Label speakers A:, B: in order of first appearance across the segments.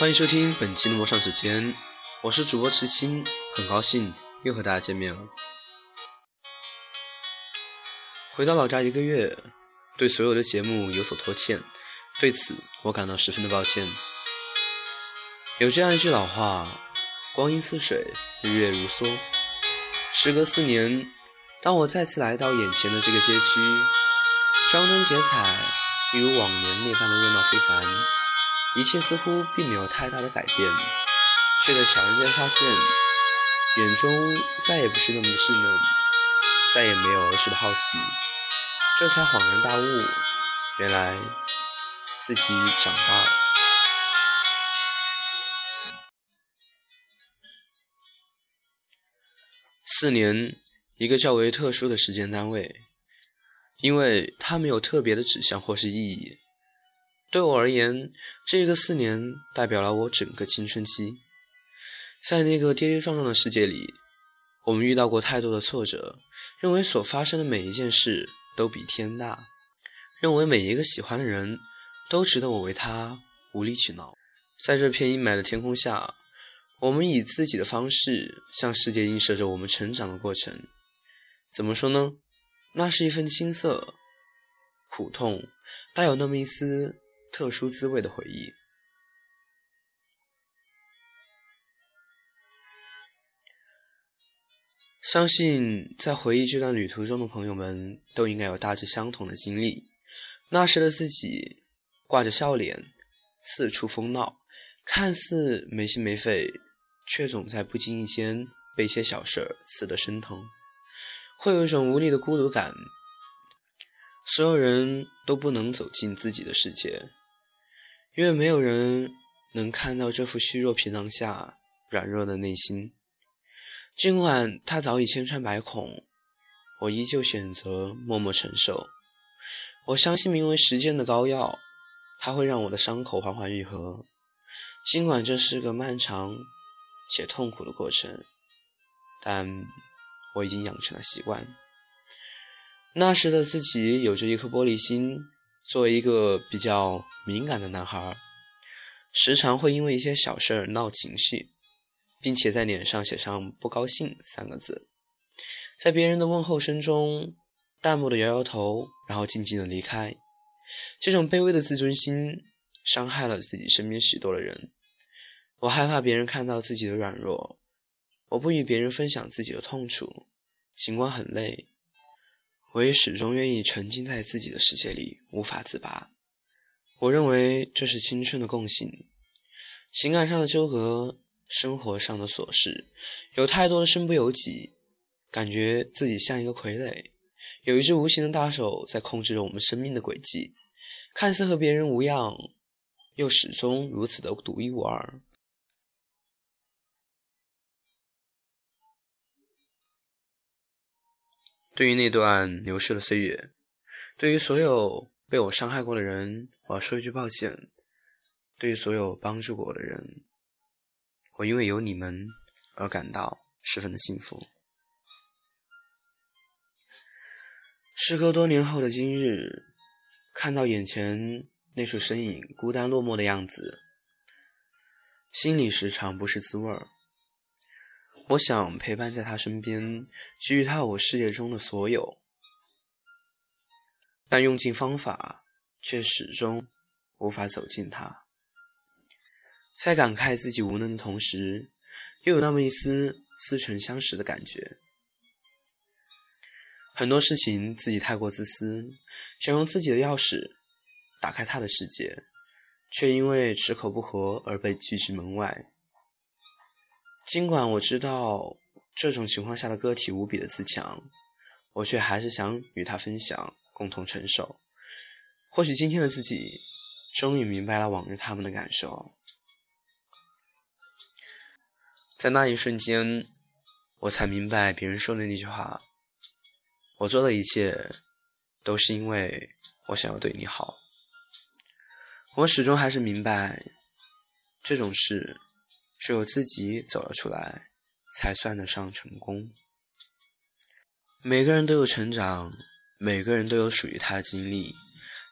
A: 欢迎收听本期的陌上时间，我是主播池青，很高兴又和大家见面了。回到老家一个月，对所有的节目有所拖欠，对此我感到十分的抱歉。有这样一句老话：“光阴似水，日月如梭。”时隔四年，当我再次来到眼前的这个街区，张灯结彩，一如往年那般的热闹非凡。一切似乎并没有太大的改变，却在悄然间发现，眼中再也不是那么的稚嫩，再也没有儿时的好奇，这才恍然大悟，原来自己长大了。四年，一个较为特殊的时间单位，因为它没有特别的指向或是意义。对我而言，这个四年代表了我整个青春期。在那个跌跌撞撞的世界里，我们遇到过太多的挫折，认为所发生的每一件事都比天大，认为每一个喜欢的人都值得我为他无理取闹。在这片阴霾的天空下，我们以自己的方式向世界映射着我们成长的过程。怎么说呢？那是一份青涩、苦痛，带有那么一丝。特殊滋味的回忆。相信在回忆这段旅途中的朋友们，都应该有大致相同的经历。那时的自己挂着笑脸，四处疯闹，看似没心没肺，却总在不经意间被一些小事刺得生疼，会有一种无力的孤独感。所有人都不能走进自己的世界。因为没有人能看到这副虚弱皮囊下软弱的内心，尽管他早已千疮百孔，我依旧选择默默承受。我相信名为时间的膏药，它会让我的伤口缓缓愈合。尽管这是个漫长且痛苦的过程，但我已经养成了习惯。那时的自己有着一颗玻璃心。作为一个比较敏感的男孩，时常会因为一些小事儿闹情绪，并且在脸上写上“不高兴”三个字，在别人的问候声中淡漠的摇摇头，然后静静的离开。这种卑微的自尊心伤害了自己身边许多的人。我害怕别人看到自己的软弱，我不与别人分享自己的痛楚，尽管很累。我也始终愿意沉浸在自己的世界里，无法自拔。我认为这是青春的共性。情感上的纠葛，生活上的琐事，有太多的身不由己，感觉自己像一个傀儡，有一只无形的大手在控制着我们生命的轨迹，看似和别人无恙，又始终如此的独一无二。对于那段流逝的岁月，对于所有被我伤害过的人，我要说一句抱歉。对于所有帮助过我的人，我因为有你们而感到十分的幸福。时隔多年后的今日，看到眼前那处身影孤单落寞的样子，心里时常不是滋味儿。我想陪伴在他身边，给予他我世界中的所有，但用尽方法，却始终无法走进他。在感慨自己无能的同时，又有那么一丝似曾相识的感觉。很多事情自己太过自私，想用自己的钥匙打开他的世界，却因为齿口不合而被拒之门外。尽管我知道这种情况下的个体无比的自强，我却还是想与他分享，共同承受。或许今天的自己终于明白了往日他们的感受，在那一瞬间，我才明白别人说的那句话：我做的一切都是因为我想要对你好。我始终还是明白这种事。只有自己走了出来，才算得上成功。每个人都有成长，每个人都有属于他的经历。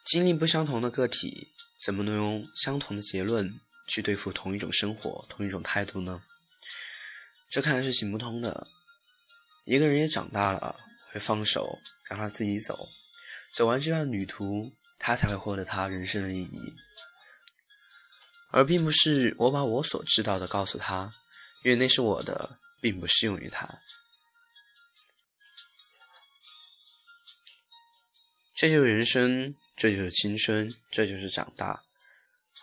A: 经历不相同的个体，怎么能用相同的结论去对付同一种生活、同一种态度呢？这看来是行不通的。一个人也长大了，会放手让他自己走，走完这段旅途，他才会获得他人生的意义，而并不是我把我所知道的告诉他，因为那是我的，并不适用于他。这就是人生，这就是青春，这就是长大。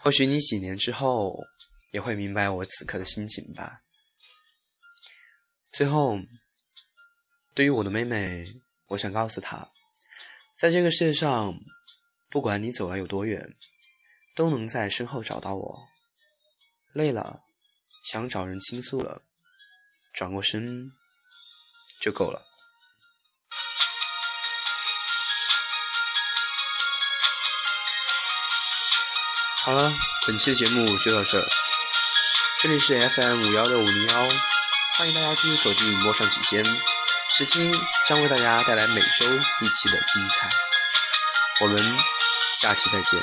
A: 或许你几年之后也会明白我此刻的心情吧。最后，对于我的妹妹，我想告诉她，在这个世界上，不管你走了有多远，都能在身后找到我。累了，想找人倾诉了，转过身就够了。好了，本期的节目就到这。这里是 FM 五幺六五零幺，欢迎大家继续锁定陌上指尖，时青将为大家带来每周一期的精彩。我们下期再见。